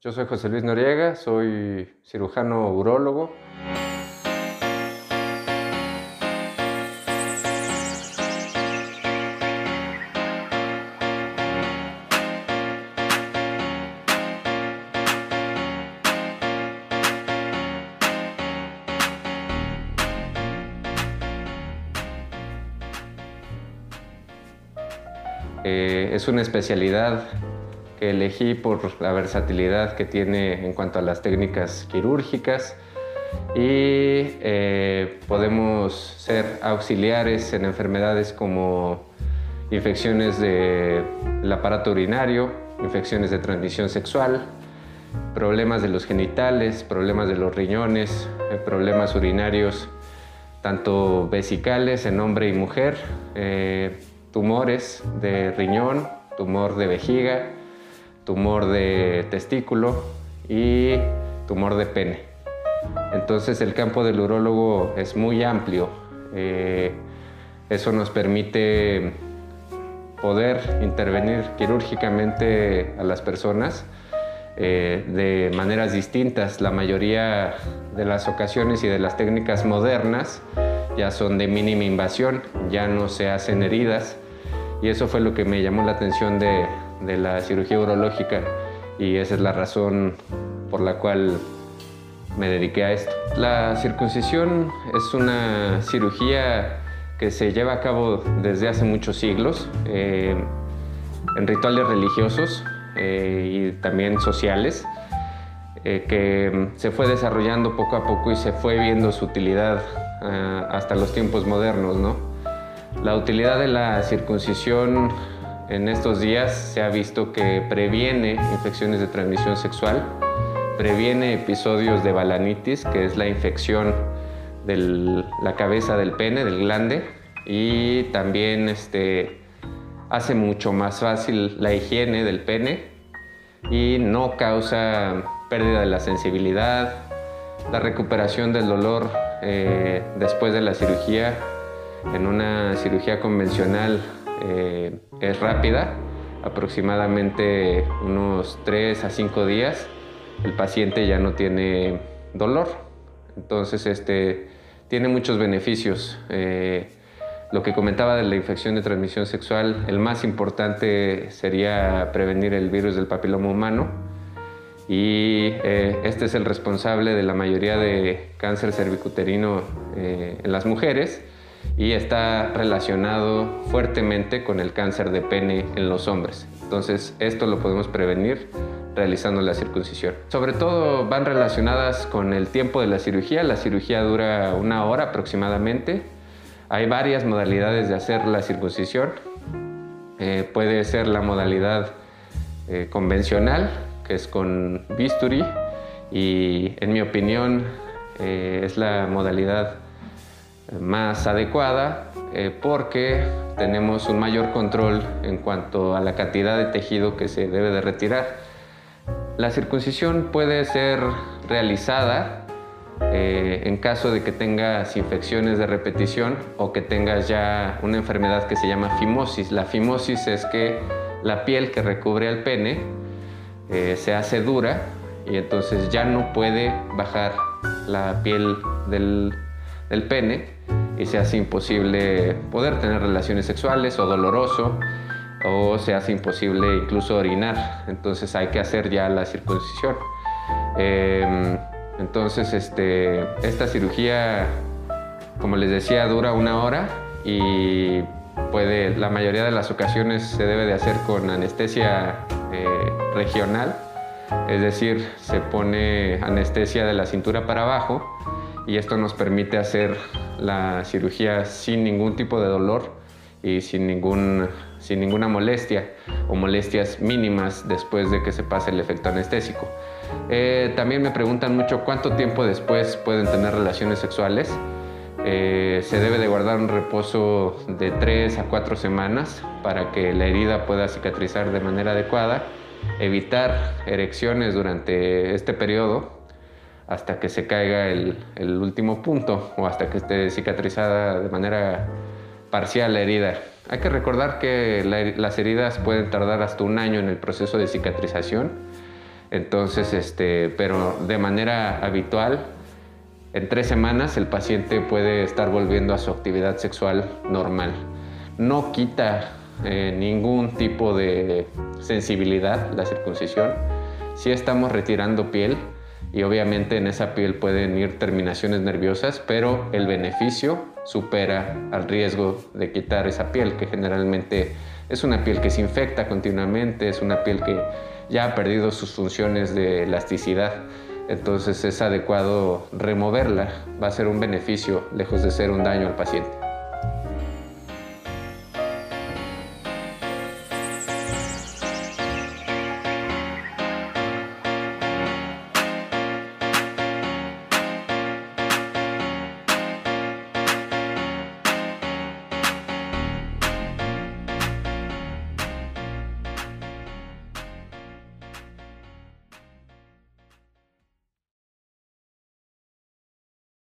Yo soy José Luis Noriega, soy cirujano urólogo. Eh, es una especialidad que elegí por la versatilidad que tiene en cuanto a las técnicas quirúrgicas. Y eh, podemos ser auxiliares en enfermedades como infecciones del aparato urinario, infecciones de transmisión sexual, problemas de los genitales, problemas de los riñones, eh, problemas urinarios tanto vesicales en hombre y mujer, eh, tumores de riñón, tumor de vejiga, tumor de testículo y tumor de pene. Entonces el campo del urólogo es muy amplio. Eh, eso nos permite poder intervenir quirúrgicamente a las personas eh, de maneras distintas. La mayoría de las ocasiones y de las técnicas modernas ya son de mínima invasión, ya no se hacen heridas y eso fue lo que me llamó la atención de, de la cirugía urológica y esa es la razón por la cual me dediqué a esto. La circuncisión es una cirugía que se lleva a cabo desde hace muchos siglos eh, en rituales religiosos eh, y también sociales, eh, que se fue desarrollando poco a poco y se fue viendo su utilidad hasta los tiempos modernos. ¿no? La utilidad de la circuncisión en estos días se ha visto que previene infecciones de transmisión sexual, previene episodios de balanitis, que es la infección de la cabeza del pene, del glande, y también este, hace mucho más fácil la higiene del pene y no causa pérdida de la sensibilidad, la recuperación del dolor eh, después de la cirugía. En una cirugía convencional eh, es rápida, aproximadamente unos 3 a 5 días, el paciente ya no tiene dolor. Entonces, este, tiene muchos beneficios. Eh, lo que comentaba de la infección de transmisión sexual, el más importante sería prevenir el virus del papiloma humano y eh, este es el responsable de la mayoría de cáncer cervicuterino en las mujeres y está relacionado fuertemente con el cáncer de pene en los hombres. Entonces, esto lo podemos prevenir realizando la circuncisión. Sobre todo van relacionadas con el tiempo de la cirugía. La cirugía dura una hora aproximadamente. Hay varias modalidades de hacer la circuncisión. Eh, puede ser la modalidad eh, convencional, que es con bisturí, y en mi opinión eh, es la modalidad más adecuada eh, porque tenemos un mayor control en cuanto a la cantidad de tejido que se debe de retirar. La circuncisión puede ser realizada eh, en caso de que tengas infecciones de repetición o que tengas ya una enfermedad que se llama fimosis. La fimosis es que la piel que recubre al pene eh, se hace dura y entonces ya no puede bajar la piel del del pene y se hace imposible poder tener relaciones sexuales o doloroso o se hace imposible incluso orinar. Entonces hay que hacer ya la circuncisión. Em, entonces este, esta cirugía, como les decía, dura una hora y puede, la mayoría de las ocasiones se debe de hacer con anestesia eh, regional, es decir, se pone anestesia de la cintura para abajo y esto nos permite hacer la cirugía sin ningún tipo de dolor y sin, ningún, sin ninguna molestia o molestias mínimas después de que se pase el efecto anestésico. Eh, también me preguntan mucho cuánto tiempo después pueden tener relaciones sexuales. Eh, se debe de guardar un reposo de 3 a 4 semanas para que la herida pueda cicatrizar de manera adecuada, evitar erecciones durante este periodo hasta que se caiga el, último punto o hasta que esté cicatrizada de manera parcial la herida. Hay que recordar que las heridas pueden tardar hasta un año en el proceso de cicatrización. Entonces, este, pero de manera habitual, en tres semanas el paciente puede estar volviendo a su actividad sexual normal. No quita eh, ningún tipo de sensibilidad la circuncisión. Sí estamos retirando piel y obviamente en esa piel pueden ir terminaciones nerviosas, pero el beneficio supera al riesgo de quitar esa piel, que generalmente es una piel que se infecta continuamente, es una piel que ya ha perdido sus funciones de elasticidad. Entonces es adecuado removerla, va a ser un beneficio lejos de ser un daño al paciente.